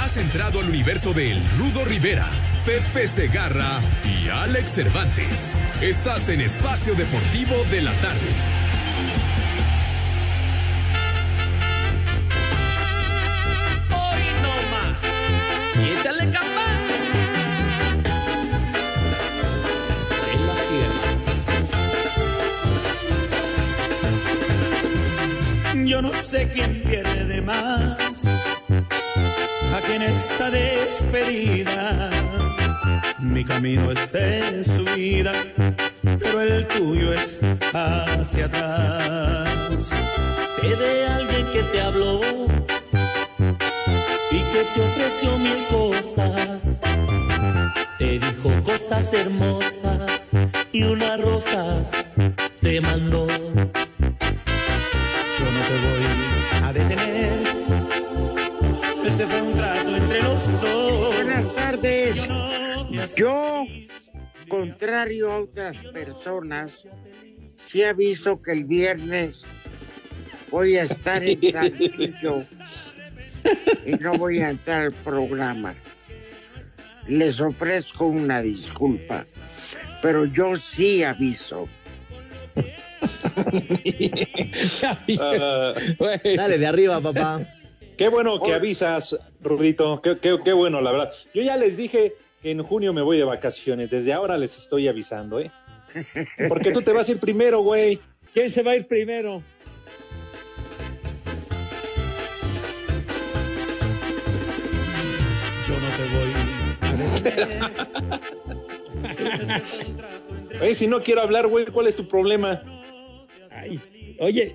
Has entrado al universo de El Rudo Rivera, Pepe Segarra y Alex Cervantes. Estás en Espacio Deportivo de la Tarde. Hoy no más. Y échale capa. En la tierra. Yo no sé quién pierde de más. Esta despedida. Mi camino es de subida, pero el tuyo es hacia atrás. Sé de alguien que te habló y que te ofreció mil cosas. Te dijo cosas hermosas contrario a otras personas, sí aviso que el viernes voy a estar en Saltillo y no voy a entrar al programa. Les ofrezco una disculpa, pero yo sí aviso. Dale de arriba, papá. Qué bueno que avisas, Rudito. Qué, qué- qué bueno, la verdad. Yo ya les dije en junio me voy de vacaciones. Desde ahora les estoy avisando, ¿eh? Porque tú te vas a ir primero, güey. ¿Quién se va a ir primero? Yo no te voy Oye, si no quiero hablar, güey, ¿cuál es tu problema? Ay, oye,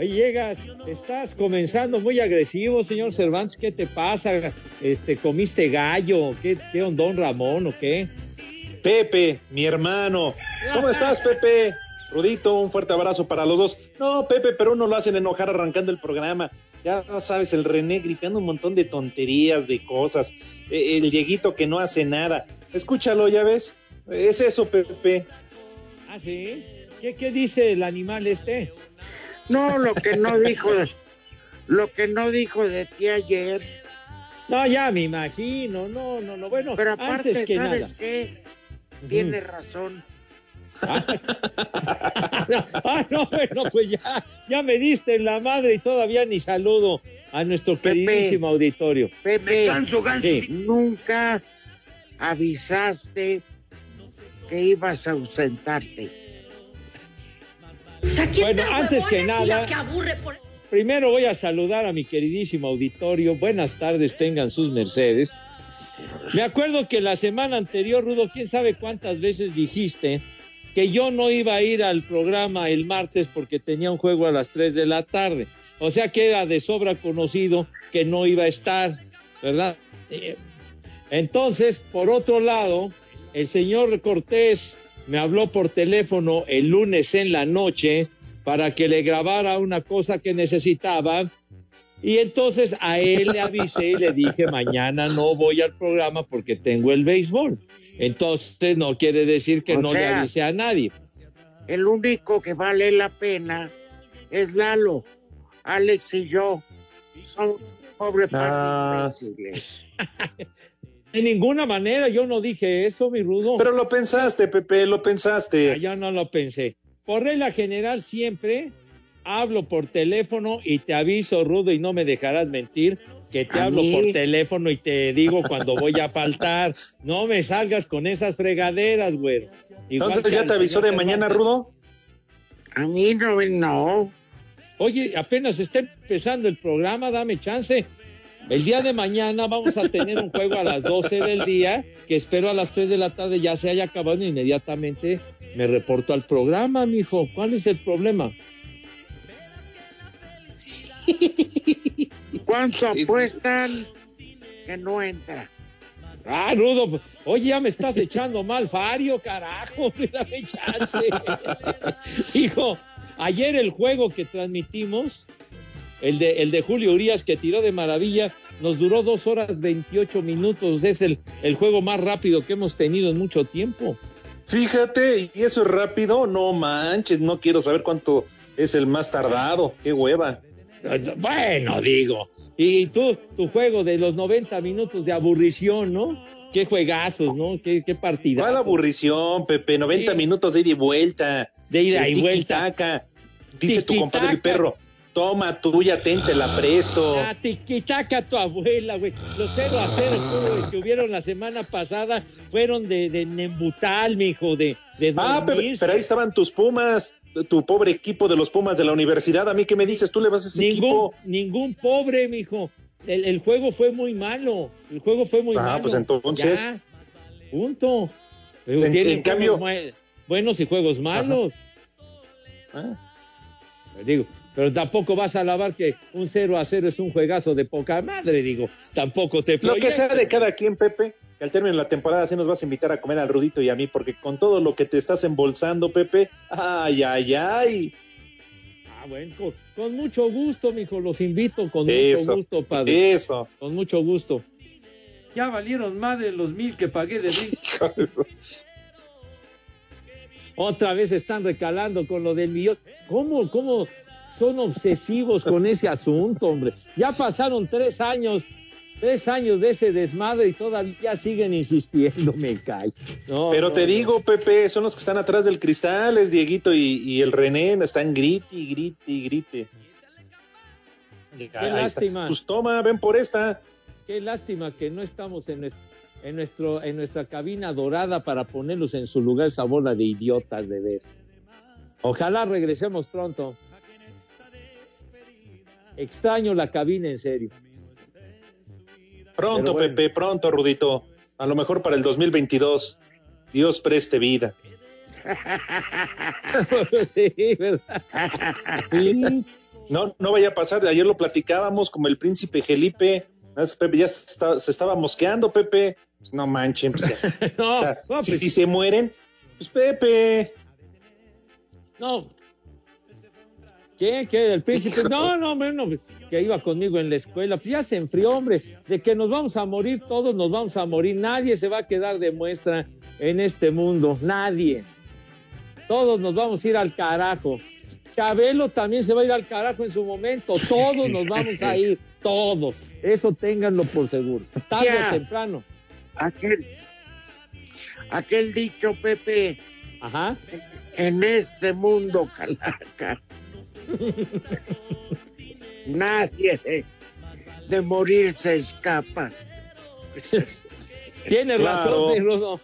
oye, llegas, estás comenzando muy agresivo, señor Cervantes. ¿Qué te pasa? Este, ¿Comiste gallo? ¿Qué, qué ondón Ramón o qué? Pepe, mi hermano. ¿Cómo estás, Pepe? Rudito, un fuerte abrazo para los dos. No, Pepe, pero uno lo hacen enojar arrancando el programa. Ya sabes, el René gritando un montón de tonterías, de cosas. Eh, El Dieguito que no hace nada. Escúchalo, ya ves. Es eso, Pepe. Ah, sí. ¿Qué, qué dice el animal este? No, lo que no dijo, lo que no dijo de ti ayer, No, ya me imagino. No, no, no. Bueno, pero aparte, antes que ¿sabes nada. qué? Tienes razón. ah, no, bueno, pues ya, ya me diste en la madre y todavía ni saludo a nuestro Pepe. queridísimo auditorio. Pepe, Sí. nunca avisaste que ibas a ausentarte. Bueno, antes que nada, primero voy a saludar a mi queridísimo auditorio. Buenas tardes, tengan sus mercedes. Me acuerdo que la semana anterior, Rudo, quién sabe cuántas veces dijiste que yo no iba a ir al programa el martes porque tenía un juego a las 3 de la tarde. O sea que era de sobra conocido que no iba a estar, ¿verdad? Eh, Entonces, por otro lado, el señor Cortés me habló por teléfono el lunes en la noche para que le grabara una cosa que necesitaba. Y entonces a él le avisé y le dije, mañana no voy al programa porque tengo el béisbol. Entonces no quiere decir que O no le sea, avisé a nadie. El único que vale la pena es Lalo. Alex y yo somos pobres Ah. De ninguna manera yo no dije eso, mi rudo. Pero lo pensaste, Pepe, lo Ah, pensaste. Yo no lo pensé. Por regla general siempre hablo por teléfono y te aviso, Rudo, y no me dejarás mentir, que te ¿A hablo mí? por teléfono y te digo cuando voy a faltar. No me salgas con esas fregaderas, güey. Igual Entonces ya te avisó de mañana. Rudo. A mí no, no. Oye, apenas está empezando el programa, dame chance. El día de mañana vamos a tener un juego a las 12 del día, que espero a las 3 de la tarde ya se haya acabado inmediatamente me reporto al programa, mijo. ¿Cuál es el problema? ¿Cuánto apuestan que no entra? Ah, Rudo, oye, ya me estás echando mal, Fario, carajo, dame chance. Hijo, ayer el juego que transmitimos, el de, el de Julio Urias que tiró de maravilla, nos duró dos horas 28 minutos. Es el, el juego más rápido que hemos tenido en mucho tiempo. Fíjate, y eso es rápido, no manches, no quiero saber cuánto es el más tardado, qué hueva. Bueno, digo. Y tú, tu juego de los 90 minutos de aburrición, ¿no? Qué juegazos, ¿no? Qué, qué partida. ¿Cuál aburrición, Pepe? 90 Sí. minutos de ida y vuelta. De ida y vuelta. Dice tu compadre el perro, toma tuya, ten, te la presto. Ah, tiquitaca tu abuela, güey. Los 0 a 0 que hubieron la semana pasada fueron de, de Nembutal, mijo, de, de Ah, pero, ahí estaban tus Pumas, tu pobre equipo de los Pumas de la universidad. ¿A mí qué me dices? ¿Tú le vas a ese ningún, equipo? ningún pobre, mijo. El, el juego fue muy malo. El juego fue muy Ah, malo. pues entonces. Ya, punto. Pero En- en cambio- buenos y juegos malos. Ah. Digo, pero tampoco vas a alabar que un 0 a 0 es un juegazo de poca madre, digo. Tampoco te Lo que sea de cada quien, Pepe, que al término de la temporada sí nos vas a invitar a comer al Rudito y a mí, porque con todo lo que te estás embolsando, Pepe, ay, ay, ay. Ah, bueno, con, con mucho gusto, mijo, los invito con Eso, mucho gusto, padre. Eso. Con mucho gusto. Ya valieron más de los mil que pagué de drink. Otra vez están recalando con lo del millón. ¿Cómo, cómo son obsesivos con ese asunto, hombre? Ya pasaron tres años, tres años de ese desmadre y todavía siguen insistiendo, me cae. No, Pero no, te no. digo, Pepe, son los que están atrás del cristal, es Dieguito y, y el René, están grite y grite y grite. Ahí está. lástima. Pues toma, ven por esta. Qué lástima que no estamos en nuestro, en nuestro, en nuestra cabina dorada para ponerlos en su lugar esa bola de idiotas de ver. Ojalá regresemos pronto. Extraño la cabina en serio. Pronto, bueno. Pepe, pronto, Rudito. A lo mejor para el 2022. Dios preste vida. sí, ¿verdad? Sí. No, no vaya a pasar. Ayer lo platicábamos como el príncipe Felipe. Pepe ya se, está- se estaba mosqueando, Pepe. Pues no manchen. pues, No, o sea, no, si, pues, si se mueren, pues Pepe. no. ¿Qué? ¿Qué? ¿El príncipe? No, no, hombre, no, que iba conmigo en la escuela. Pues ya se enfrió, hombre. De que nos vamos a morir, todos nos vamos a morir. Nadie se va a quedar de muestra en este mundo. Nadie. Todos nos vamos a ir al carajo. Chabelo también se va a ir al carajo en su momento. Todos nos vamos a ir. Todos. Eso ténganlo por seguro. Tarde Ya. o temprano. Aquel, aquel dicho, Pepe, Ajá. en este mundo, calaca, nadie de, de morir se escapa. Tienes Claro. razón, Rudo.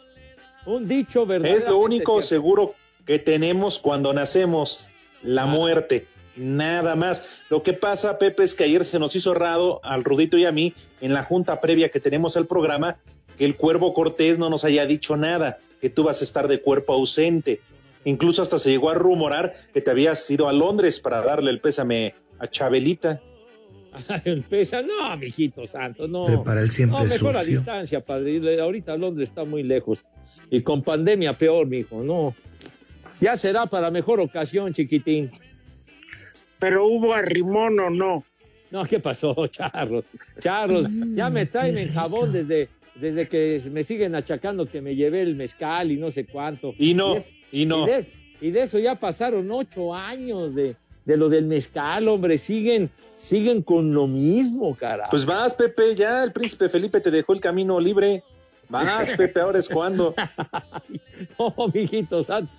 Un dicho verdad. Es lo único seguro que tenemos cuando nacemos, la Ah. muerte. Nada más. Lo que pasa, Pepe, es que ayer se nos hizo raro al Rudito y a mí, en la junta previa que tenemos al programa, que el Cuervo Cortés no nos haya dicho nada, que tú vas a estar de cuerpo ausente. Incluso hasta se llegó a rumorar que te habías ido a Londres para darle el pésame a Chabelita. Empieza, no, mijito santo, no. Prepara el siempre No, mejor a sucio. distancia, padre. Ahorita Londres está muy lejos. Y con pandemia peor, mijo, no. Ya será para mejor ocasión, chiquitín. Pero hubo arrimón o no. No, ¿qué pasó, charros? Charros, ya me traen en jabón desde, desde que me siguen achacando que me llevé el mezcal y no sé cuánto. Y no, es- y no. Y de, y de eso ya pasaron ocho años de, de lo del mezcal, hombre. Siguen, siguen con lo mismo, carajo. Pues vas, Pepe, ya el príncipe Felipe te dejó el camino libre. Vas, Pepe, ahora es cuando. No, mijito santo.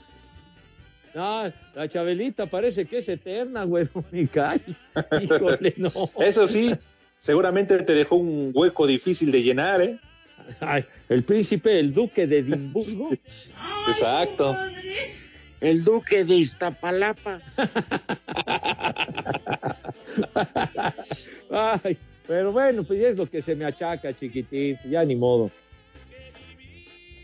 No, la Chabelita parece que es eterna, güey. Cae. Híjole, no. Eso sí, Seguramente te dejó un hueco difícil de llenar, ¿eh? Ay, el príncipe, el duque de Edimburgo. Exacto. El duque de Iztapalapa. Ay, pero bueno, pues es lo que se me achaca, chiquitín, ya ni modo.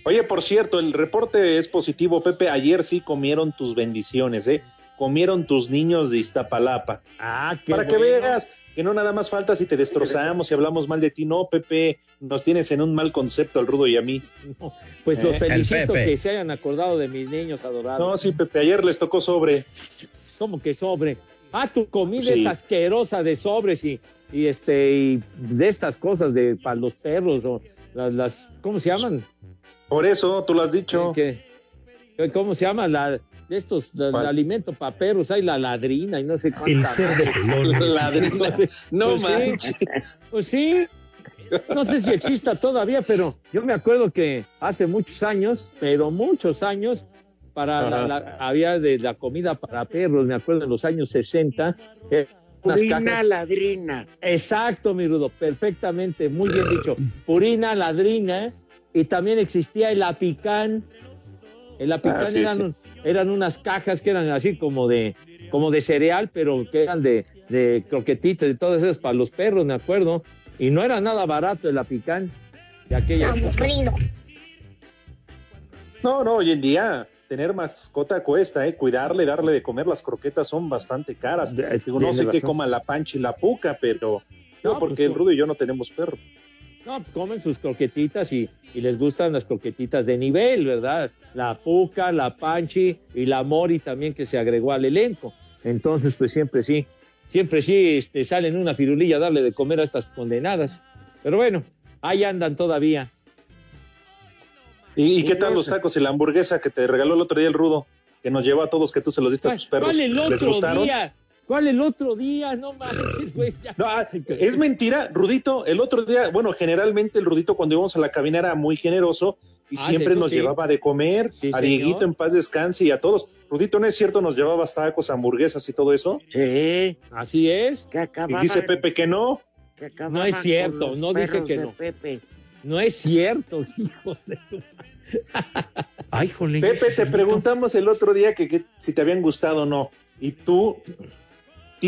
Oye, por cierto, el reporte es positivo, Pepe. Ayer sí comieron tus bendiciones, ¿eh? Comieron tus niños de Iztapalapa. Ah, qué Para que veas que no nada más falta si te destrozamos y hablamos mal de ti. No, Pepe, nos tienes en un mal concepto al Rudo y a mí. Pues los Eh, felicito que se hayan acordado de mis niños adorados. No, sí, Pepe, ayer les tocó sobre. ¿Cómo que sobre? Ah, tu comida Sí. es asquerosa de sobres y, y este y de estas cosas de para los perros o las, las ¿cómo se llaman? Por eso, tú lo has dicho. ¿Qué- qué- ¿Cómo se llama la de estos el alimento para perros? Hay la ladrina y no sé cuánta. El cerdo pelón. Ladrina. No Pues sí. Pues sí. No sé si exista todavía, pero yo me acuerdo que hace muchos años, pero muchos años, para la- había de la comida para perros, me acuerdo en los años 60. eh, Purina cajas- ladrina. Exacto, mi Rudo, perfectamente, muy bien dicho. Purina, ladrina, y también existía el apicán. El apicán Ah, sí, eran, sí. Eran unas cajas que eran así como de, como de cereal, pero que eran de, de croquetitas y todas esas para los perros, me acuerdo. Y no era nada barato el apicán de aquella. No, no, hoy en día tener mascota cuesta, ¿eh? Cuidarle, darle de comer, las croquetas son bastante caras. De- Digo, no sé qué razón. coma la pancha y la puca, pero... No, No, porque pues, el Rudo y yo no tenemos perro. No, pues comen sus croquetitas y, y les gustan las croquetitas de nivel, ¿verdad? La puca, la panchi y la mori también que se agregó al elenco. Entonces, pues siempre sí, siempre sí este, salen una firulilla a darle de comer a estas condenadas. Pero bueno, ahí andan todavía. ¿Y, y qué tal los tacos y la hamburguesa que te regaló el otro día el Rudo? Que nos llevó a todos que tú se los diste a tus perros. ¿Cuál el ¿Les otro gustaron? día? ¿Cuál el otro día? No manches, güey. No, es mentira, Rudito. El otro día, bueno, generalmente el Rudito cuando íbamos a la cabina era muy generoso y Ah, siempre sí, nos sí. llevaba de comer. Sí, a señor. Dieguito en paz descanse y a todos. Rudito, ¿no es cierto? Nos llevaba tacos, hamburguesas y todo eso. Sí, Así es. que Y dice Pepe que no. que No es cierto, no dije que no. Pepe. No es cierto, hijo de tu Ay, jole. Pepe, te preguntamos el otro día que, que si te habían gustado o no. Y tú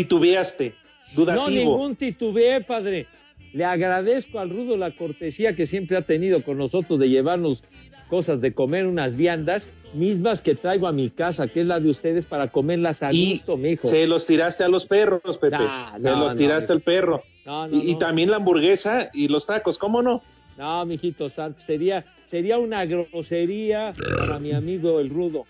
titubeaste, No, dudativo. ningún titubeé, padre. Le agradezco al Rudo la cortesía que siempre ha tenido con nosotros de llevarnos cosas de comer, unas viandas, mismas que traigo a mi casa, que es la de ustedes, para comerlas a Y gusto, mijo. Se los tiraste a los perros, Pepe. No, se no, los no, tiraste no. al perro. No, no, Y, y no. también la hamburguesa y los tacos, ¿cómo no? No, mijito santo, sería, sería una grosería para mi amigo el Rudo.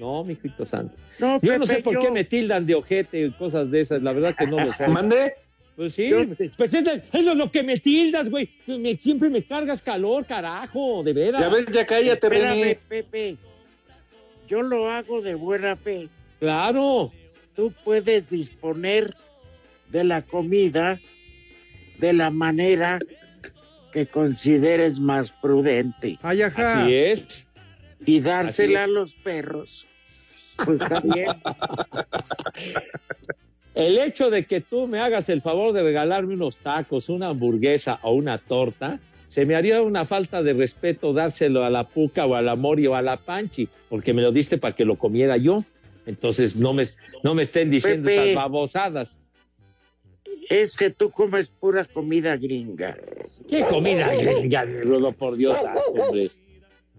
No, mijito santo. No, Yo no sé por yo- qué me tildan de ojete y cosas de esas, la verdad que no lo sé. ¿Mandé? Pues sí, Yo- pues es, es lo que me tildas, güey. Me- siempre me cargas calor, carajo, de veras. Ya ves, ya cállate, Espérame, René. Pepe. Yo lo hago de buena fe. Claro. Tú puedes disponer de la comida de la manera que consideres más prudente Ay, ajá. Así es. Y dársela a los perros. Pues está bien. El hecho de que tú me hagas el favor de regalarme unos tacos, una hamburguesa o una torta, se me haría una falta de respeto dárselo a la puca o a la mori o a la panchi, porque me lo diste para que lo comiera yo. Entonces no me, no me estén diciendo Pepe. esas babosadas. Es que tú comes pura comida gringa. ¿Qué comida gringa, Rudo, por Dios, hombre?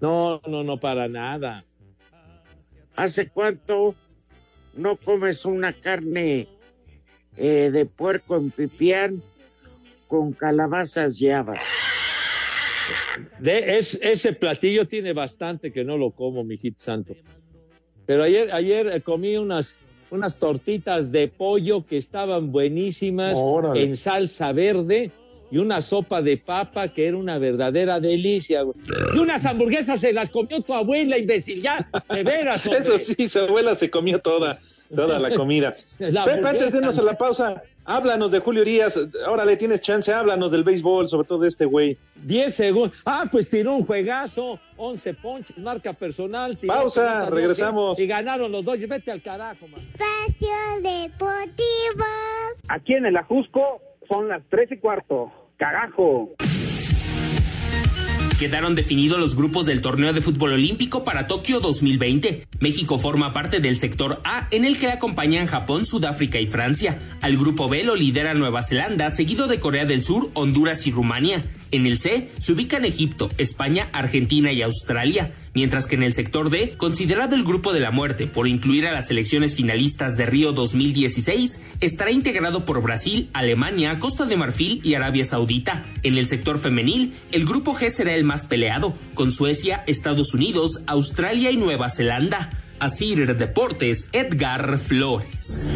No, no, no, para nada. ¿Hace cuánto no comes una carne eh, de puerco en pipián con calabazas y habas? De, es, ese platillo tiene bastante que no lo como, mijito santo. Pero ayer, ayer eh, comí unas, unas tortitas de pollo que estaban buenísimas Órale. en salsa verde y una sopa de papa que era una verdadera delicia. güey. Y unas hamburguesas se las comió tu abuela, imbécil, ya, de veras. hombre. Eso sí, su abuela se comió toda, toda la comida. La Pepe, antes de hamburguesa. irnos a la pausa, háblanos de Julio Urias. Ahora le tienes chance, háblanos del béisbol, sobre todo de este güey. 10 segundos. Ah, pues tiró un juegazo, 11 ponches, marca personal. tiró Pausa, regresamos. Y ganaron los dos. Vete al carajo, man. Espacio Deportivo. Aquí en el Ajusco son las tres y cuarto. Carajo. Quedaron definidos los grupos del torneo de fútbol olímpico para Tokio 2020. México forma parte del sector A, en el que acompañan Japón, Sudáfrica y Francia. Al grupo B lo lidera Nueva Zelanda, seguido de Corea del Sur, Honduras y Rumania. En el C se ubican Egipto, España, Argentina y Australia, mientras que en el sector D, considerado el grupo de la muerte por incluir a las selecciones finalistas de Río 2016, estará integrado por Brasil, Alemania, Costa de Marfil y Arabia Saudita. En el sector femenil, el grupo G será el más peleado, con Suecia, Estados Unidos, Australia y Nueva Zelanda. Asir Deportes, Edgar Flores.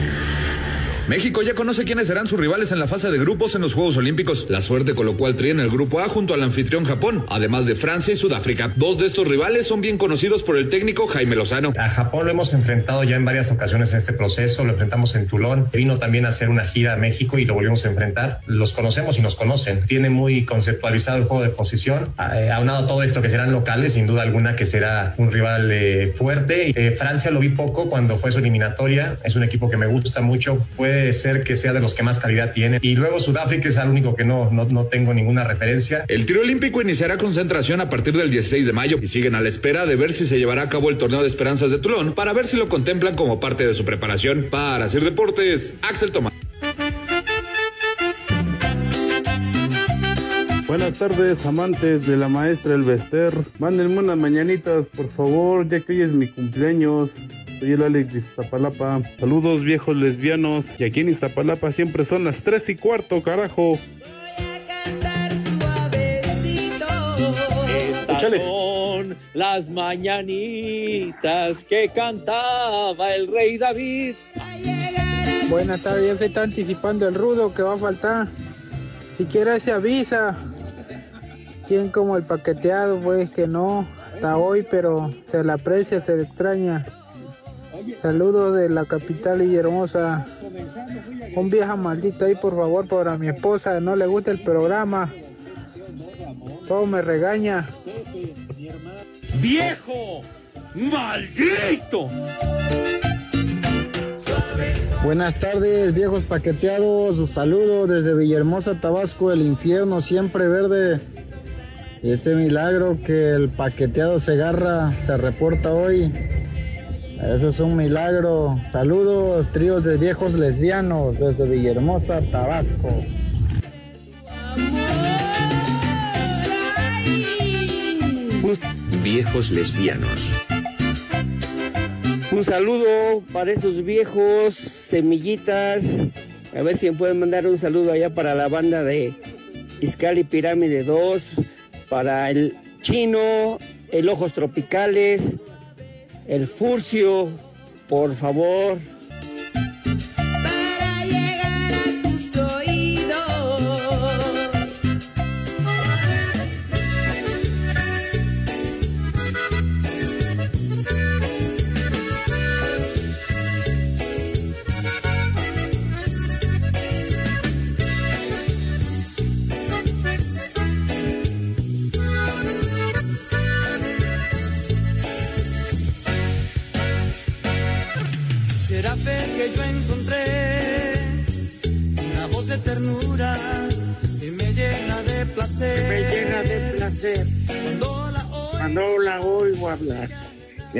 México ya conoce quiénes serán sus rivales en la fase de grupos en los Juegos Olímpicos. La suerte colocó al tri en el grupo A junto al anfitrión Japón, además de Francia y Sudáfrica. Dos de estos rivales son bien conocidos por el técnico Jaime Lozano. A Japón lo hemos enfrentado ya en varias ocasiones en este proceso, lo enfrentamos en Tulón, vino también a hacer una gira a México y lo volvimos a enfrentar. Los conocemos y nos conocen. Tiene muy conceptualizado el juego de posición. Eh, aunado todo esto que serán locales, sin duda alguna que será un rival eh, fuerte. Eh, Francia lo vi poco cuando fue su eliminatoria. Es un equipo que me gusta mucho. Ser que sea de los que más calidad tiene. Y luego Sudáfrica es el único que no, no, no tengo ninguna referencia. El tiro olímpico iniciará concentración a partir del 16 de mayo y siguen a la espera de ver si se llevará a cabo el torneo de esperanzas de Tulón para ver si lo contemplan como parte de su preparación. Para hacer deportes, Axel Tomás. Buenas tardes, amantes de la maestra El Bester. Mándenme unas mañanitas, por favor, ya que hoy es mi cumpleaños. Soy el Alex de Iztapalapa. Saludos, viejos lesbianos. Y aquí en Iztapalapa siempre son las 3 y cuarto, carajo. Estas son las mañanitas que cantaba el rey David. Buenas tardes, ya se está anticipando el rudo que va a faltar. Siquiera se avisa. ¿Quién como el paqueteado? Pues que no, hasta hoy, pero se le aprecia, se le extraña. Saludos de la capital Villahermosa. Un vieja maldito ahí, por favor, para mi esposa. No le gusta el programa. Todo me regaña. ¡Viejo! ¡Maldito! Buenas tardes, viejos paqueteados. Un saludo desde Villahermosa, Tabasco, el infierno siempre verde. Ese milagro que el paqueteado se agarra se reporta hoy. Eso es un milagro. Saludos, tríos de viejos lesbianos desde Villahermosa, Tabasco. Viejos lesbianos. Un saludo para esos viejos semillitas. A ver si me pueden mandar un saludo allá para la banda de Iscali Pirámide 2, para el chino, el Ojos Tropicales, el Furcio, por favor.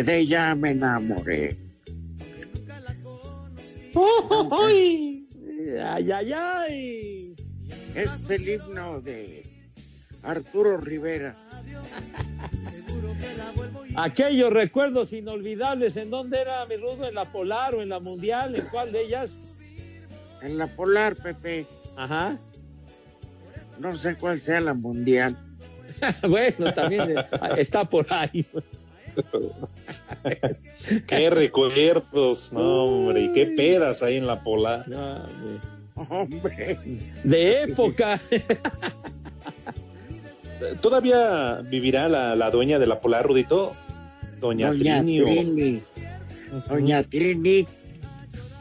De ella me enamoré. ¡Ay, ay, ay! ay. Es el himno de Arturo Rivera. Aquellos recuerdos inolvidables, ¿en dónde era mi rudo? ¿En la Polar o en la Mundial? ¿En cuál de ellas? En la Polar, Pepe. Ajá. No sé cuál sea la mundial. bueno, también eh, está por ahí. Qué recuerdos, no, hombre, y qué pedas hay en la pola. Hombre. De época. ¿Todavía vivirá la, la dueña de la polar, Rudito? Doña, Doña Trini. o- Trini. Doña Trini.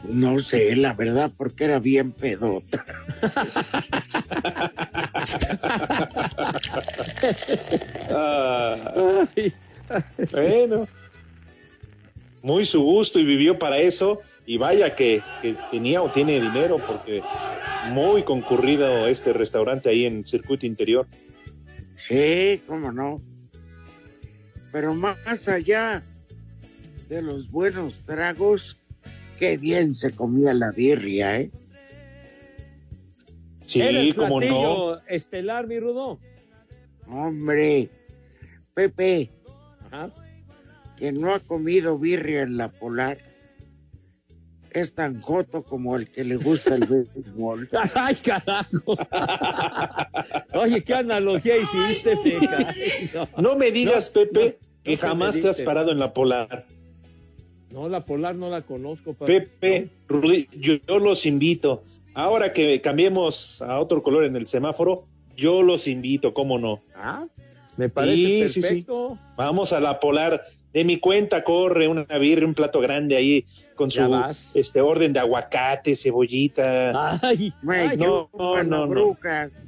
No sé, la verdad, porque era bien pedota. Ah, bueno. Muy su gusto y vivió para eso. Y vaya que, que tenía o tiene dinero porque muy concurrido este restaurante ahí en circuito interior. Sí, cómo no. Pero más allá de los buenos tragos, qué bien se comía la birria, ¿eh? Era el cómo no. estelar, mi Rudo. Hombre, Pepe, quien no ha comido birria en la polar es tan joto como el que le gusta el béisbol. ¡Ay, carajo! Oye, qué analogía hiciste. No me digas, Pepe, que no jamás te has parado en la polar. No, la polar no la conozco. Pepe, Rudy, yo, yo los invito. Ahora que cambiemos a otro color en el semáforo, yo los invito, ¿cómo no? Ah, me parece Sí, sí, sí. perfecto. Vamos a la polar. De mi cuenta corre una birria, un plato grande ahí con su este orden de aguacate, cebollita. Ay, ay, no, no, no, no.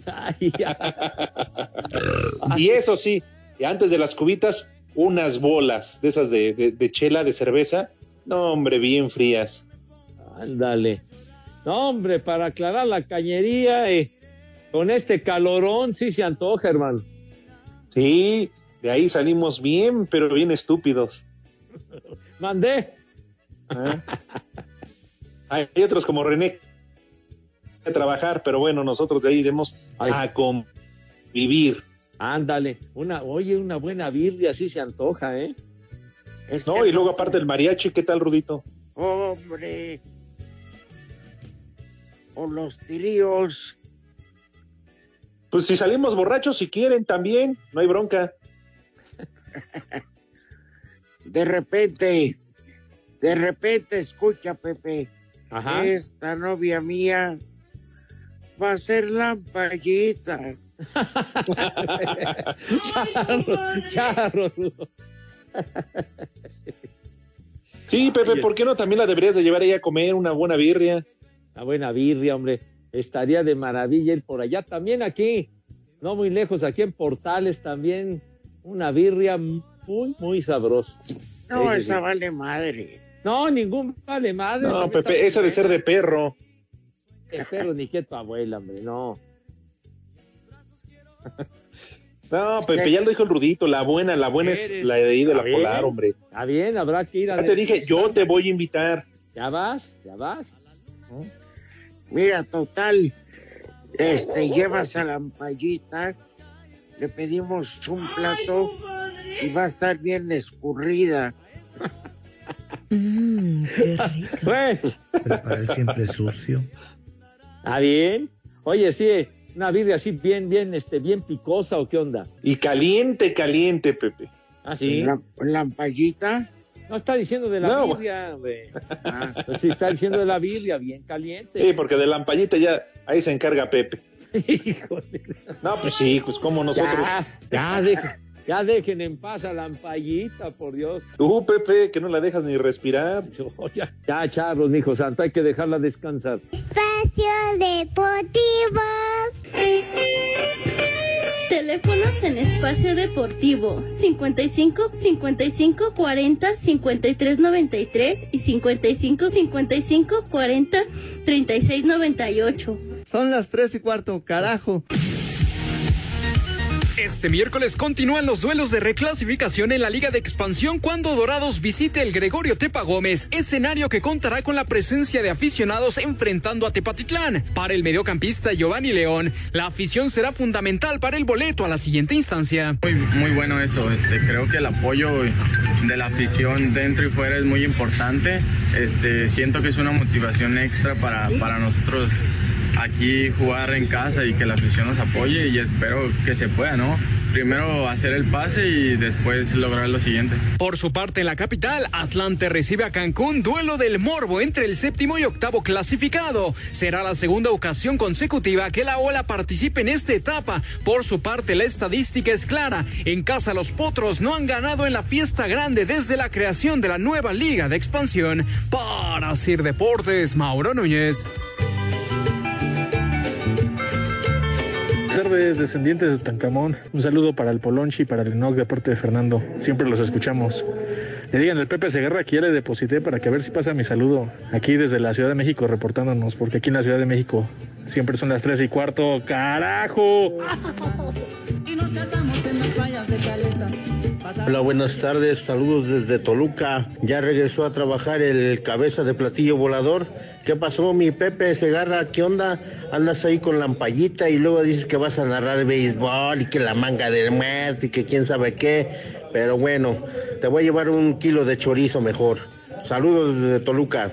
Ay, Y eso sí, y antes de las cubitas, unas bolas de esas de, de- de chela, de cerveza. No, hombre, bien frías. Ándale. No, hombre, para aclarar la cañería, eh, con este calorón sí se antoja, hermano. Sí, de ahí salimos bien, pero bien estúpidos. Mandé. ¿eh? Hay otros como René a trabajar, pero bueno, nosotros de ahí debemos a convivir. Ándale. Una, oye, una buena birria sí se antoja, ¿eh? No, y luego aparte el mariachi, ¿qué tal, Rudito? Hombre. O los tríos. Pues si salimos borrachos, si quieren, también, no hay bronca. De repente, de repente, escucha, Pepe. Ajá. Esta novia mía va a ser lampallita. charro, charro. Sí, Pepe, ¿por qué no también la deberías de llevar ahí a comer una buena birria? Una buena birria, hombre. Estaría de maravilla ir por allá. También aquí, no muy lejos, aquí en Portales también, una birria muy, muy sabrosa. No, esa vale madre. No, ningún vale madre. No, Pepe, esa de ser de perro. De perro, ni que tu abuela, hombre, no. No, Pepe, ya lo dijo el Rudito, la buena, la buena es la de ahí de la bien. polar, hombre. Está bien, habrá que ir a... Ya te dije, yo te voy a invitar. Ya vas, ya vas. Mira, total, este, llevas a lampallita, le pedimos un plato y va a estar bien escurrida. Mm, Bueno, Para él siempre sucio. ¿Está bien? Oye, sí, una birria así bien, bien, este, bien picosa o qué onda. Y caliente, caliente, Pepe. ¿Ah, sí? La, lampallita, No está diciendo de la No. hombre. Pues sí, está diciendo de la birria, bien caliente. Sí, porque de lampallita ya ahí se encarga Pepe. Híjole. No, pues sí, pues como nosotros. Ya, ya, dejen, ya dejen en paz a la ampallita, por Dios. Tú, Pepe, que no la dejas ni respirar. Ya, ya charros, mijo santo, hay que dejarla descansar. Espacio Deportivo. Teléfonos en Espacio Deportivo 55 55 40 53 93 y 55 55 40 36 98. Son las tres y cuarto, carajo. Este miércoles continúan los duelos de reclasificación en la Liga de Expansión cuando Dorados visite el Gregorio Tepa Gómez, escenario que contará con la presencia de aficionados enfrentando a Tepatitlán. Para el mediocampista Giovanni León, la afición será fundamental para el boleto a la siguiente instancia. Muy, muy bueno eso, este, creo que el apoyo de la afición dentro y fuera es muy importante. Este, siento que es una motivación extra para, para nosotros aquí jugar en casa y que la afición nos apoye y espero que se pueda, ¿no? Primero hacer el pase y después lograr lo siguiente. Por su parte, en la capital, Atlante recibe a Cancún, duelo del morbo entre el séptimo y octavo clasificado. Será la segunda ocasión consecutiva que la Ola participe en esta etapa. Por su parte, la estadística es clara. En casa, los potros no han ganado en la fiesta grande desde la creación de la nueva Liga de Expansión. Para Sir Deportes, Mauro Núñez. Tardes, descendientes de Tutankamón. Un saludo para el Polonchi y para el Enoch de parte de Fernando. Siempre los escuchamos. le digan al Pepe Segarra que ya le deposité para que a ver si pasa mi saludo aquí desde la Ciudad de México reportándonos, porque aquí en la Ciudad de México siempre son las tres y cuarto. ¡Carajo! Hola, buenas tardes, saludos desde Toluca. Ya regresó a trabajar el cabeza de platillo volador. ¿Qué pasó, mi Pepe Segarra? ¿Qué onda? Andas ahí con la ampallita y luego dices que vas a narrar béisbol y que la manga del muerto y que quién sabe qué. Pero bueno, te voy a llevar un kilo de chorizo mejor. Saludos desde Toluca.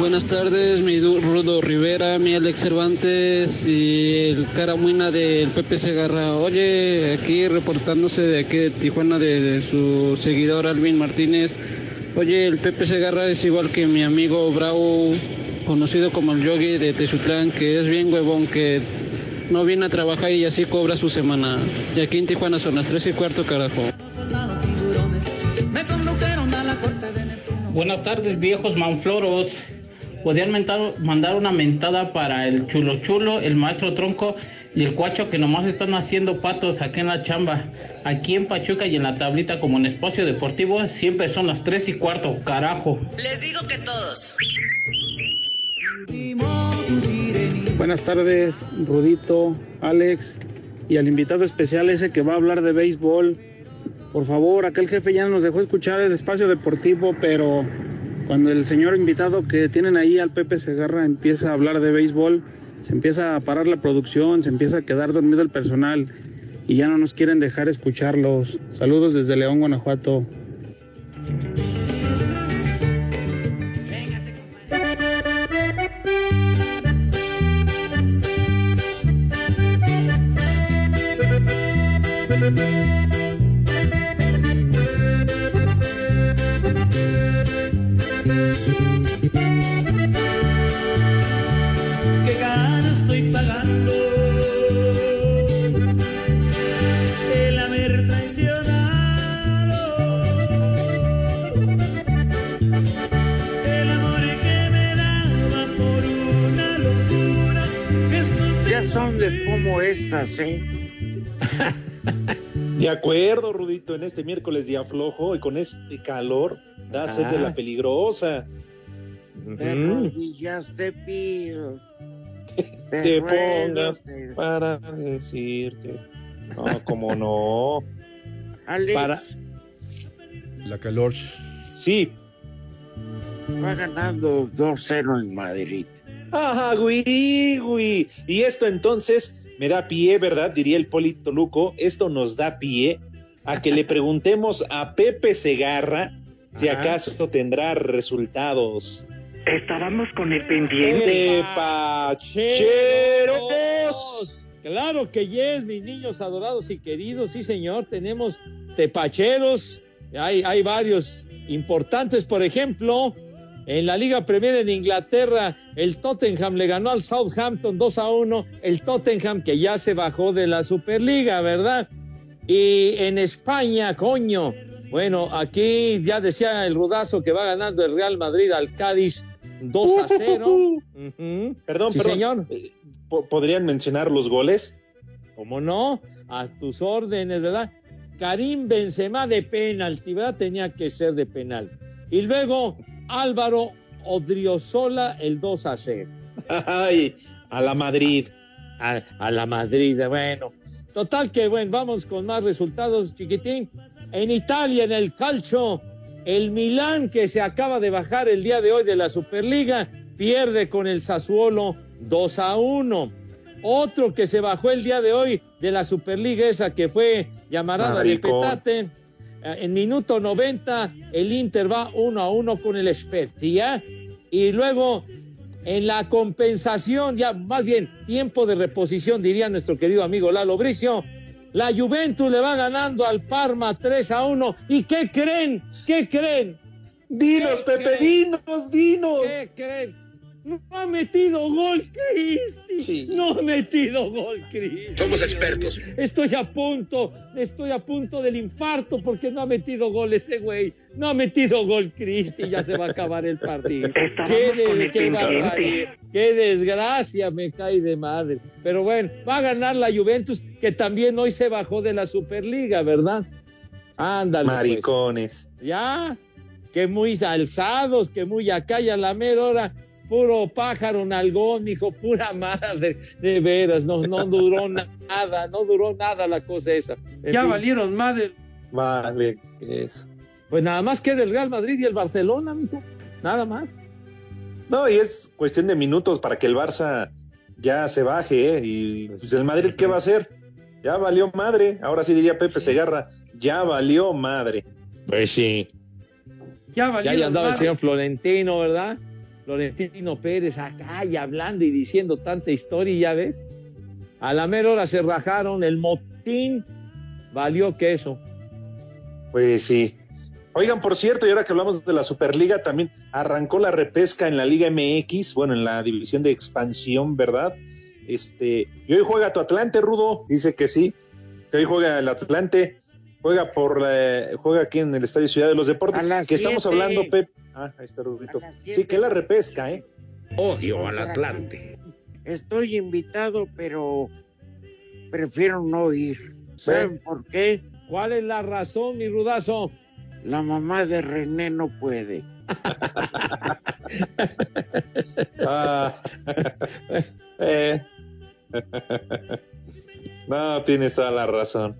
Buenas tardes, mi Rudo Rivera, mi Alex Cervantes y el cara muina del Pepe Segarra. Oye, aquí reportándose de aquí de Tijuana de su seguidor Alvin Martínez. Oye, el Pepe Segarra es igual que mi amigo Bravo, conocido como el Yogi de Tezutlán, que es bien huevón, que no viene a trabajar y así cobra su semana. Y aquí en Tijuana son las 3 y cuarto, carajo. Buenas tardes, viejos manfloros. Podrían mandar una mentada para el chulo chulo, el maestro tronco y el cuacho que nomás están haciendo patos aquí en la chamba. Aquí en Pachuca y en la tablita como en espacio deportivo siempre son las 3 y cuarto, carajo. Les digo que todos. Buenas tardes, Rudito, Alex y al invitado especial ese que va a hablar de béisbol. Por favor, aquel jefe ya nos dejó escuchar el espacio deportivo, pero cuando el señor invitado que tienen ahí al Pepe Segarra empieza a hablar de béisbol, se empieza a parar la producción, se empieza a quedar dormido el personal y ya no nos quieren dejar escucharlos. Saludos desde León, Guanajuato. De ¿eh? Acuerdo, Rudito, en este miércoles día flojo y con este calor, da sed de la peligrosa. De rodillas te pido. Te ruego, pongas te- para decirte. No, como no. Alex, Para- La calor. Sí. va ganando 2-0 en Madrid. Ajá, güey, güey. Y esto entonces me da pie, ¿verdad? Diría el Polito Luco. Esto nos da pie a que le preguntemos a Pepe Segarra si Ajá. acaso tendrá resultados. Estábamos con el pendiente. De Pacheros. Claro que yes, mis niños adorados y queridos, sí señor, tenemos tepacheros, hay, hay varios importantes, por ejemplo, en la Liga Premier en Inglaterra, el Tottenham le ganó al Southampton 2 a 1, el Tottenham que ya se bajó de la Superliga, ¿verdad? Y en España, coño, bueno, aquí ya decía el rudazo que va ganando el Real Madrid al Cádiz 2 a 0. Ujú. Perdón, Sí, perdón. señor. Eh, po- ¿Podrían mencionar los goles? ¿Cómo no? A tus órdenes, ¿verdad? Karim Benzema de penalti, ¿verdad? Tenía que ser de penal. Y luego Álvaro Odriozola el 2 a 0. Ay, a la Madrid. A, a la Madrid, bueno. Total que, bueno, vamos con más resultados, chiquitín. En Italia, en el calcio, el Milán, que se acaba de bajar el día de hoy de la Superliga, pierde con el Sassuolo 2 a 1. Otro que se bajó el día de hoy de la Superliga, esa que fue llamarada de petate. Eh, En minuto 90, el Inter va 1 a 1 con el Spezia. Y luego, en la compensación, ya más bien tiempo de reposición, diría nuestro querido amigo Lalo Bricio, la Juventus le va ganando al Parma 3 a 1. ¿Y qué creen? ¿Qué creen? Dinos, ¿Qué Pepe, creen? dinos, dinos. ¿Qué creen? No ha metido gol, Cristi. No ha metido gol, Cristi. Somos expertos. Estoy a punto, estoy a punto del infarto porque no ha metido gol ese güey. No ha metido gol, Cristi. Ya se va a acabar el partido. Qué, con de- el qué pendiente. barbaridad. Qué desgracia me cae de madre. Pero bueno, va a ganar la Juventus, que también hoy se bajó de la Superliga, ¿verdad? Ándale. pues. Maricones. Ya, que muy alzados, que muy acá y a la mera hora, puro pájaro nalgón, hijo, pura madre, de veras, no, no duró nada, no duró nada la cosa esa. En Ya fin, valieron madre. Vale, eso. Pues nada más queda el Real Madrid y el Barcelona, mijo, nada más. No, y es cuestión de minutos para que el Barça ya se baje, ¿eh? Y pues, el Madrid, ¿qué va a hacer? Ya valió madre. Ahora sí diría Pepe Segarra, ya valió madre. Pues sí. Ya Ya valieron ahí andaba el señor Florentino, ¿verdad? Florentino Pérez acá y hablando y diciendo tanta historia, y ya ves. A la mera hora se rajaron, el motín valió queso. Pues sí. Oigan, por cierto, y ahora que hablamos de la Superliga, también arrancó la repesca en la Liga MX, bueno, en la división de expansión, ¿verdad? Este, y hoy juega tu Atlante, Rudo, dice que sí, que hoy juega el Atlante, juega por la- juega aquí en el Estadio Ciudad de los Deportes, que estamos hablando, Pep. Ah, ahí está Rudito. Sí, que la repesca, ¿eh? Odio al Atlante. Estoy invitado, pero prefiero no ir. ¿Saben por qué? ¿Cuál es la razón, mi rudazo? La mamá de René no puede. Ah. Eh. No, tienes toda la razón.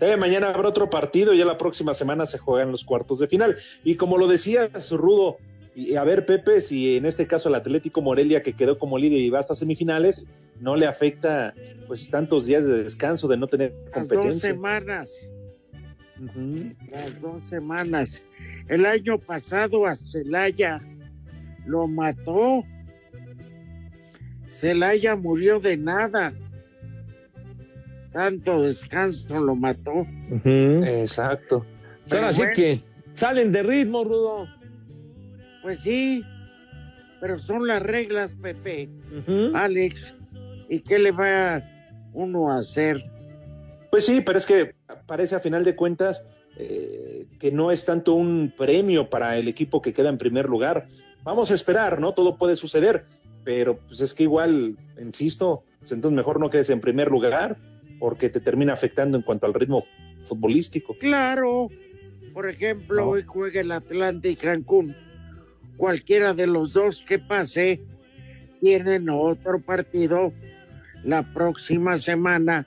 Eh, mañana habrá otro partido, ya la próxima semana se juegan los cuartos de final. Y como lo decías, Rudo, y a ver, Pepe, si en este caso el Atlético Morelia, que quedó como líder y va hasta semifinales, no le afecta pues tantos días de descanso, de no tener Las dos competencia. semanas. Las dos semanas. El año pasado a Celaya lo mató. Celaya murió de nada. Tanto descanso lo mató. Exacto. Ahora sí que salen de ritmo, Rudo. Pues sí, pero son las reglas, Pepe. Alex, ¿y qué le va uno a hacer? Pues sí, pero es que parece a final de cuentas eh, que no es tanto un premio para el equipo que queda en primer lugar. Vamos a esperar, ¿no? Todo puede suceder, pero pues es que igual, insisto, pues entonces mejor no quedes en primer lugar porque te termina afectando en cuanto al ritmo futbolístico. Claro, por ejemplo, hoy juega el Atlante y Cancún. Cualquiera de los dos que pase, tienen otro partido la próxima semana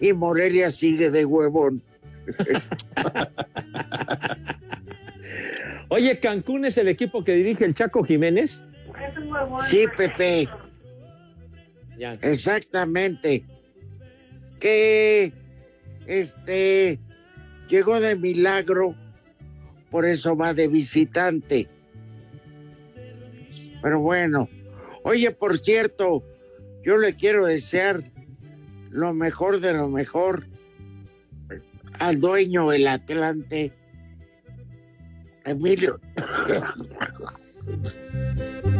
y Morelia sigue de huevón. Oye, Cancún es el equipo que dirige el Chaco Jiménez. Sí, Pepe. Ya. Exactamente. Que este llegó de milagro, por eso va de visitante. Pero bueno, oye, por cierto, yo le quiero desear lo mejor de lo mejor al dueño del Atlante, Emilio.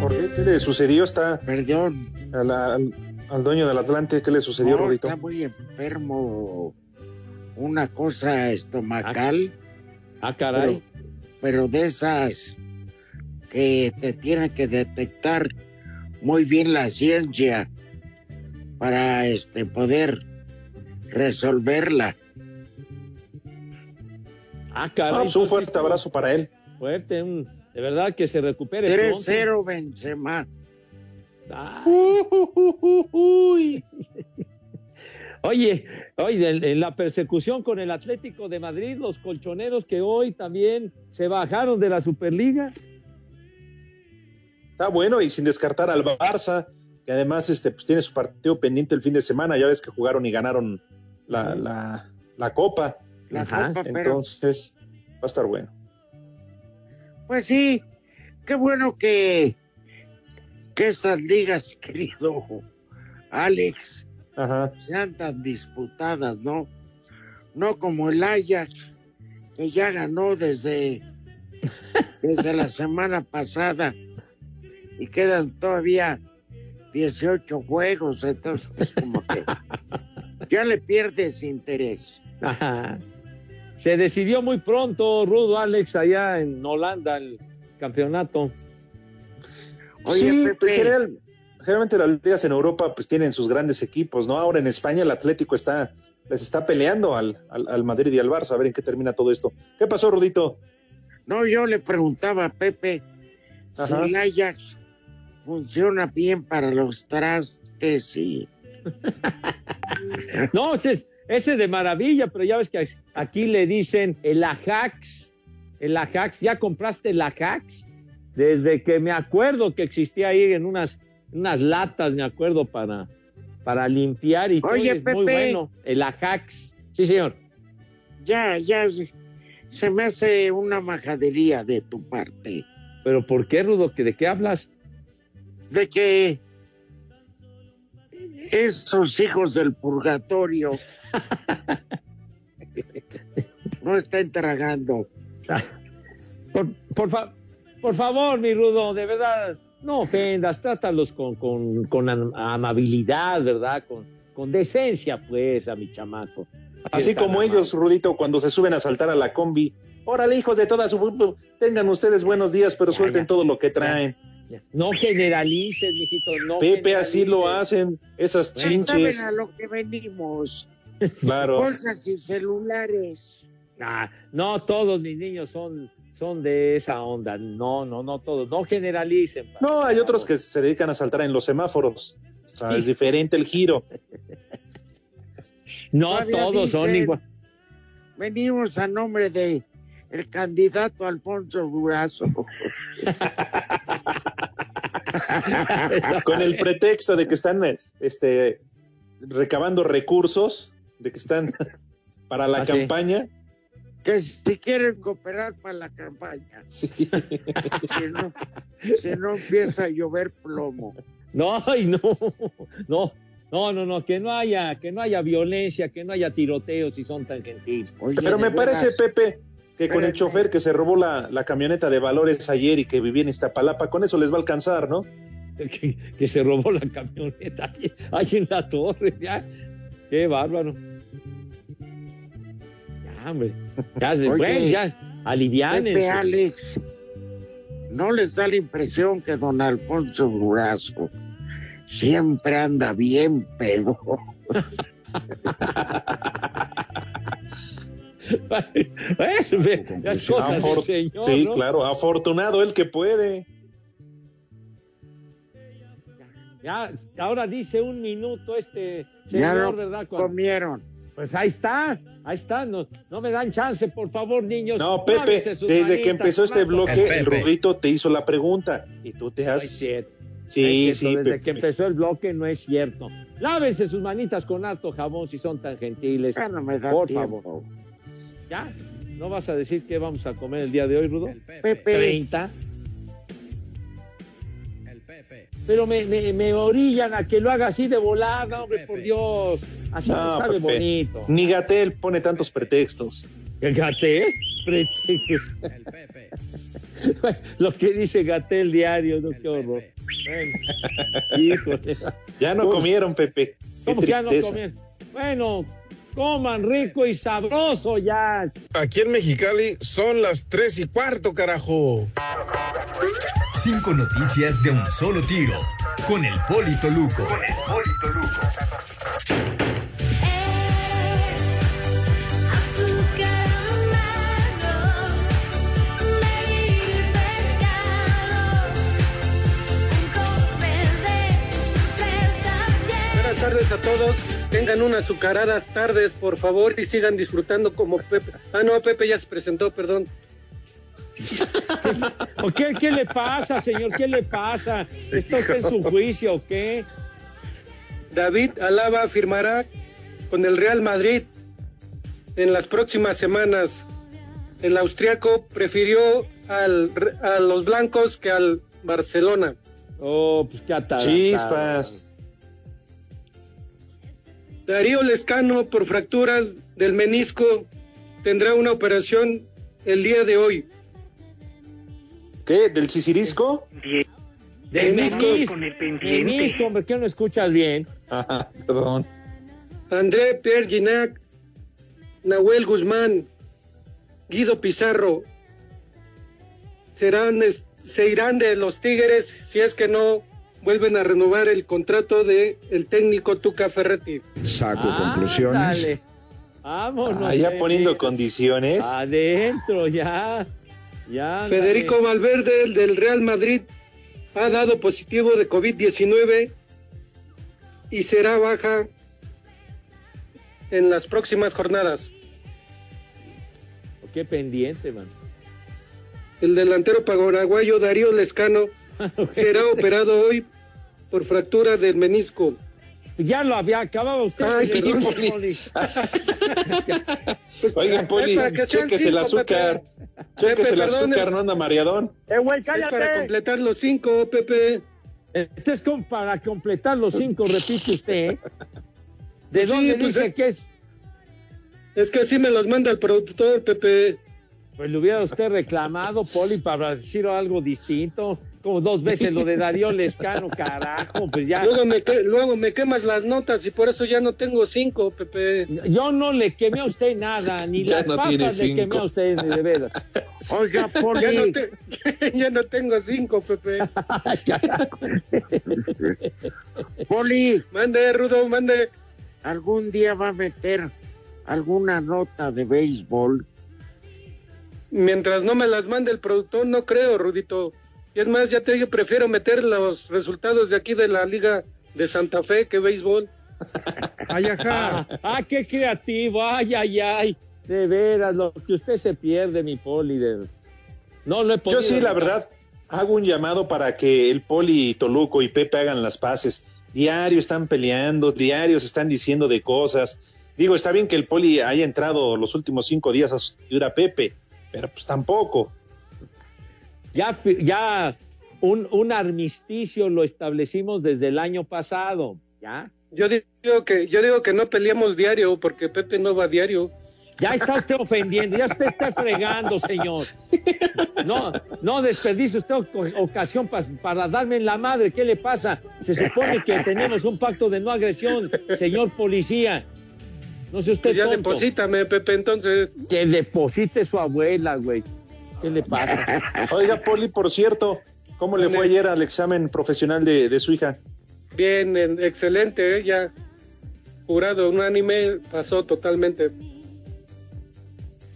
¿Por qué? ¿Qué le sucedió? Está, Perdón. Al dueño del Atlante, ¿qué le sucedió, No, Rodito? está muy enfermo, una cosa estomacal. Ah, caray. Pero, pero de esas que te tiene que detectar muy bien la ciencia para este poder resolverla. Ah, caray. Ah, pues un fuerte abrazo para él. Fuerte, de verdad que se recupere. pronto. 3-0 Benzema. Ah. Oye, oye, en, la persecución con el Atlético de Madrid, los colchoneros que hoy también se bajaron de la Superliga. Está bueno y sin descartar al Barça, que además este, pues, tiene su partido pendiente el fin de semana. Ya ves que jugaron y ganaron la, la, la Copa. La Ajá, Copa, pero- Entonces, va a estar bueno. Pues sí, qué bueno que, que estas ligas, querido Alex, sean tan disputadas, ¿no? No como el Ajax, que ya ganó desde, desde la semana pasada y quedan todavía 18 juegos, entonces pues, como que ya le pierdes interés. Ajá. Se decidió muy pronto, Rudo Alex, allá en Holanda, el campeonato. Sí, en general, generalmente las ligas en Europa pues tienen sus grandes equipos, ¿no? Ahora en España el Atlético está les está peleando al, al, al Madrid y al Barça, a ver en qué termina todo esto. ¿Qué pasó, Rudito? No, yo le preguntaba a Pepe si el Ajax funciona bien para los trastes y... No, ese, ese de maravilla, pero ya ves que aquí le dicen el Ajax. El Ajax, ¿ya compraste el Ajax? Desde que me acuerdo que existía ahí en unas, unas latas, me acuerdo, para, para limpiar y todo, Oye, muy bueno. El Ajax. Sí, señor. Ya, ya se, me hace una majadería de tu parte. ¿Pero por qué, Rudo? ¿Que ¿De qué hablas? De que esos hijos del purgatorio no están tragando. Por, por, fa- por favor, mi Rudo, de verdad, no ofendas, trátalos con, con, con am- amabilidad, ¿verdad? Con, con decencia, pues, a mi chamaco. Así como amable. ellos, Rudito, cuando se suben a saltar a la combi. Órale, hijos de todas su... Tengan ustedes buenos días, pero suelten todo lo que traen. No generalices, mijito, no Pepe, así lo hacen esas saben chinches. a lo que venimos. Claro. Bolsas y celulares. Ah, no todos mis niños son, son de esa onda. No, no, no todos. No generalicen. No, hay otros que se dedican a saltar en los semáforos. O sea, es diferente el giro. No Todavía todos son igual. Venimos a nombre de el candidato Alfonso Durazo. Con el pretexto de que están este, recabando recursos, de que están para la Ah, sí. Que si quieren cooperar para la campaña. Sí. Si no, si no empieza a llover plomo. No, ay, no, no, no, no, no, que no haya, que no haya violencia, que no haya tiroteos si son tan gentiles. Pero me parece, Pepe, que con el chofer que se robó la, la camioneta de valores ayer y que vivía en Iztapalapa, con eso les va a alcanzar, ¿no? que, que se robó la camioneta ahí, ahí en la torre, ya. Qué bárbaro. Ya, hombre. Ya, se, Oye, bueno, ya, aliviánense. Pepe Alex, ¿no les da la impresión que don Alfonso Durazo siempre anda bien pedo? Eh, las cosas del Afor- señor, sí, ¿no? claro, afortunado el que puede. Ya, ahora dice un minuto este Ya señor, no ¿verdad? Cuando- comieron. Pues ahí está, ahí está. No, no me dan chance, por favor, niños. No, Pepe, desde que empezó este bloque, el Rudito te hizo la pregunta y tú te has... Sí, Sí, es sí, cierto, desde Pepe. que empezó el bloque no es cierto. Lávense sus manitas con harto jabón si son tan gentiles. Ya no me da por tiempo. favor. ¿Ya? ¿No vas a decir qué vamos a comer el día de hoy, Rudo? Pepe. 30. Pero me, me, me orillan a que lo haga así de volada, hombre, por Dios. Así no, No, sabe Pepe, bonito. Ni Gatel pone tantos pretextos. ¿Gatel? Pretexto. Lo que dice Gatel diario, no, qué horror. Bueno, híjole. Ya no Pues, comieron, Pepe. Qué ¿Cómo que ya no tristeza. comieron? Bueno, coman rico y sabroso ya. Aquí en Mexicali son las tres y cuarto, carajo. Cinco noticias de un solo tiro. Con el Polito Luco. Con el Polito Luco. Tardes a todos. Tengan unas azucaradas tardes, por favor, y sigan disfrutando como Pepe. Ah, no, Pepe ya se presentó, perdón. ¿O qué, qué le pasa, señor? ¿Qué le pasa? ¿Está usted en su juicio o qué? David Alaba firmará con el Real Madrid en las próximas semanas. El austriaco prefirió al, a los blancos que al Barcelona. Oh, pues qué atarantado. Chispas. Darío Lescano, por fracturas del menisco, tendrá una operación el día de hoy. ¿Qué? ¿Del sisirisco? Del Menisco. menisco. Con el Menisco, hombre, ¿qué no escuchas bien? Ajá, perdón. André Pierre Ginac, Nahuel Guzmán, Guido Pizarro serán, se irán de los Tigres si es que no vuelven a renovar el contrato de el técnico Tuca Ferretti. Saco Ah, conclusiones. Ándale, Vámonos. Ah, ya poniendo condiciones. Adentro, ya. Ya. Federico. Valverde, el del Real Madrid, ha dado positivo de COVID-19 y será baja en las próximas jornadas. Qué pendiente, man. El delantero paraguayo Darío Lescano será operado hoy por fractura del menisco. Ya lo había acabado usted. Ay, perdón. Poli. Oiga, Poli, Es para que sean chéquese el azúcar. Chéquese el azúcar, es- no anda mareadón. Eh, güey, Es para completar los cinco, Pepe. Este es como para completar los cinco, repite usted. ¿eh? ¿De Pues sí, dónde pues, dice eh. que es? Es que así me los manda el productor, Pepe. Pues le hubiera usted reclamado, Poli, para decir algo distinto. Como dos veces lo de Darío Lescano, carajo, pues ya. Luego me, que- luego me quemas las notas y por eso ya no tengo cinco, Pepe. Yo no le quemé a usted nada, ni Ya las no papas le cinco. quemé a usted, de veras. Oiga, Poli. Ya no, te- ya no tengo cinco, Pepe. Poli, Mande, Rudo, mande. algún día va a meter alguna nota de béisbol. Mientras no me las mande el productor, no creo, Rudito. Y es más, ya te digo, prefiero meter los resultados de aquí de la Liga de Santa Fe que béisbol. Ay, ajá. Ah, qué creativo, ay, ay, ay. De veras, lo que usted se pierde, mi Poli. de- No lo he podido. Yo sí, la verdad, hago un llamado para que el Poli, Toluco y Pepe hagan las paces. Diario están peleando, diarios están diciendo de cosas. Digo, está bien que el Poli haya entrado los últimos cinco días a sustituir a Pepe, pero pues tampoco. Ya, ya un, un armisticio lo establecimos desde el año pasado, ¿ya? Yo digo que, yo digo que no peleamos diario, porque Pepe no va diario. Ya está usted ofendiendo, ya usted está fregando, señor. No, no desperdicie usted oc- ocasión pa- para darme en la madre. ¿Qué le pasa? Se supone que tenemos un pacto de no agresión, señor policía. No sé usted Pues ya tonto. deposítame, Pepe, entonces. Que deposite su abuela, güey. ¿Qué le pasa? Oiga, Poli, por cierto, ¿cómo le fue ayer al examen profesional de, de su hija? Bien, en- excelente, ¿eh? ya jurado unánime, pasó totalmente.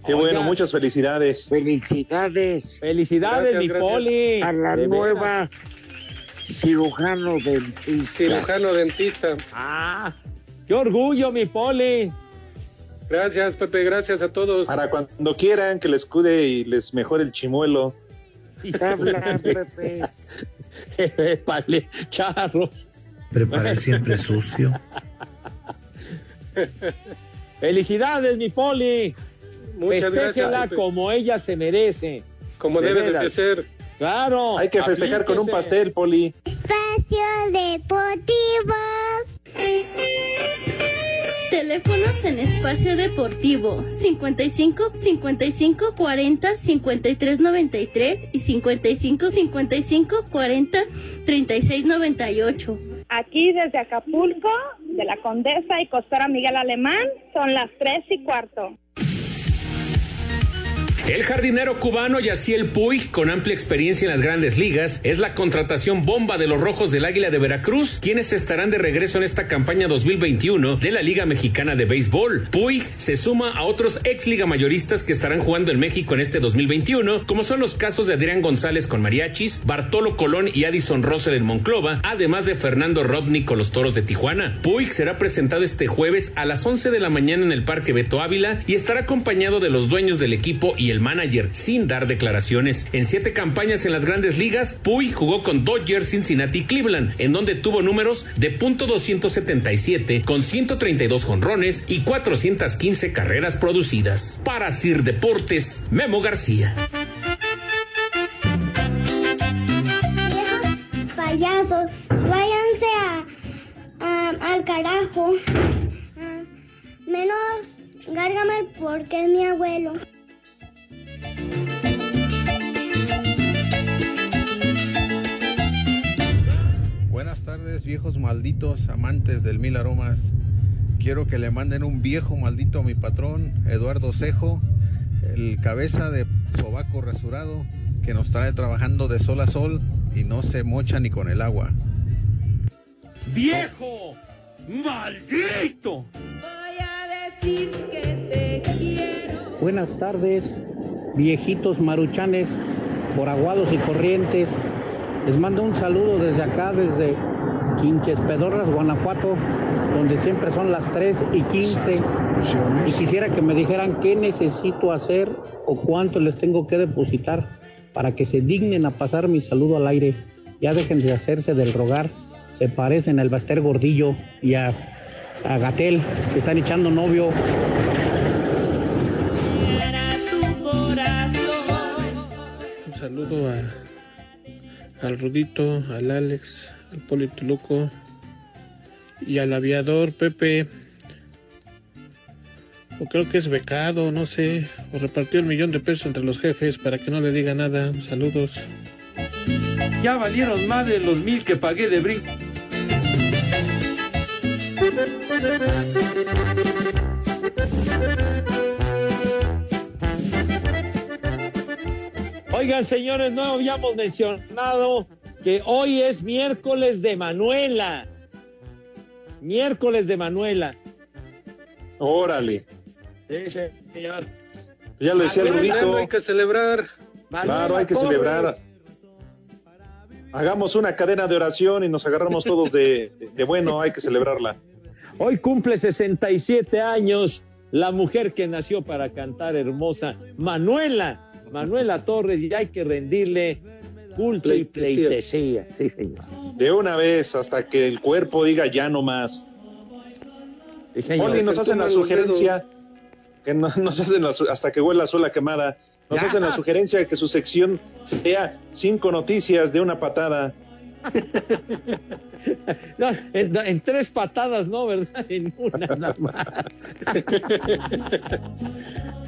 Qué Oiga. bueno, muchas felicidades. Felicidades Felicidades, Gracias, mi gracias. poli. a la De nueva cirujano dentista. Cirujano dentista. Ah, qué orgullo, mi poli. Gracias, Pepe, gracias a todos. Para cuando quieran que les cuide y les mejore el chimuelo. Habla, Pepe. Vale, charros. Prepara el siempre sucio. Felicidades, mi poli. Muchas gracias. Festéjela Pepe. como ella se merece. Como de debe de ser. Claro. Hay que festejar con un pastel, Poli. Espacio Deportivo. Teléfonos en espacio deportivo 55 55 40 53 93 y 55 55 40 36 98. Aquí desde Acapulco, de la Condesa y Costora Miguel Alemán, son las tres y cuarto. El jardinero cubano Yaciel Puig, con amplia experiencia en las grandes ligas, es la contratación bomba de los Rojos del Águila de Veracruz, quienes estarán de regreso en esta campaña 2021 de la Liga Mexicana de Béisbol. Puig se suma a otros ex liga mayoristas que estarán jugando en México en este 2021, como son los casos de Adrián González con Mariachis, Bartolo Colón y Addison Russell en Monclova, además de Fernando Rodney con los Toros de Tijuana. Puig será presentado este jueves a las 11 de la mañana en el Parque Beto Ávila y estará acompañado de los dueños del equipo y el manager, sin dar declaraciones. En siete campañas en las grandes ligas, Puig jugó con Dodgers, Cincinnati y Cleveland, en donde tuvo números de punto .277 con 132 jonrones y 415 carreras producidas. Para Sir Deportes, Memo García. Váyanse a- al carajo. Ah, menos Gargamel porque es mi abuelo. Tardes, viejos malditos amantes del mil aromas. Quiero que le manden un viejo maldito a mi patrón, Eduardo Cejo, el cabeza de sobaco rasurado, que nos trae trabajando de sol a sol y no se mocha ni con el agua. ¡Viejo! ¡Maldito! Voy a decir que Buenas tardes, viejitos maruchanes, por aguados y corrientes. Les mando un saludo desde acá, desde Quinches Pedorras, Guanajuato, donde siempre son las 3 y 15. Y quisiera que me dijeran qué necesito hacer o cuánto les tengo que depositar para que se dignen a pasar mi saludo al aire. Ya dejen de hacerse del rogar. Se parecen al Baster Gordillo y a, a Gatel. Se están echando novio. Un saludo a, al Rudito, al Alex, al Polito Luco y al aviador Pepe. O creo que es becado, no sé. O repartió el millón de pesos entre los jefes para que no le diga nada. Saludos. Ya valieron más de los mil que pagué de brinco. Oigan, señores, no habíamos mencionado que hoy es miércoles de Manuela. Miércoles de Manuela. Órale. Sí, señor. Ya lo decía el Manuela, Rudito. Hay que celebrar. Claro, hay que celebrar. Hagamos una cadena de oración y nos agarramos todos de, de bueno, hay que celebrarla. Hoy cumple 67 años la mujer que nació para cantar hermosa, Manuela, Manuela Torres, y hay que rendirle culto y Pleitesía. pleitesía. Sí, señor. De una vez hasta que el cuerpo diga ya no más. señor. Poli, nos hacen la sugerencia que no- nos hacen la su- hasta que huela sola quemada. Nos Ya. hacen la sugerencia de que su sección sea cinco noticias de una patada. No, en, en tres patadas, no, ¿verdad? En una nada más.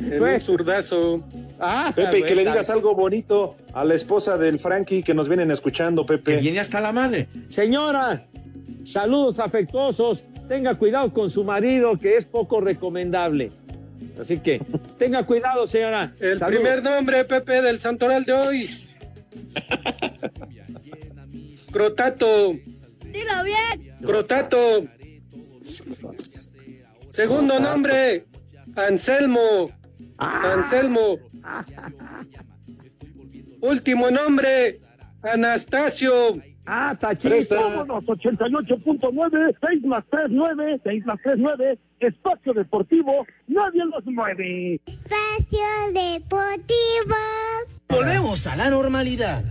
En un zurdazo. Ah, Pepe, y que le digas algo bonito a la esposa del Frankie que nos vienen escuchando, Pepe. viene hasta la madre. Señora, saludos afectuosos. Tenga cuidado con su marido, que es poco recomendable. Así que tenga cuidado, señora. El Saludos. primer nombre, Pepe, del santoral de hoy. Crotato. Dilo bien. Crotato. Segundo nombre, Anselmo. Anselmo. Último nombre, Anastasio. Ah, Tachita. Vámonos, 88.9, 6 más 3, 9, 6 más 3, 9, espacio deportivo, nadie los mueve. Espacio Deportivo. Volvemos a la normalidad.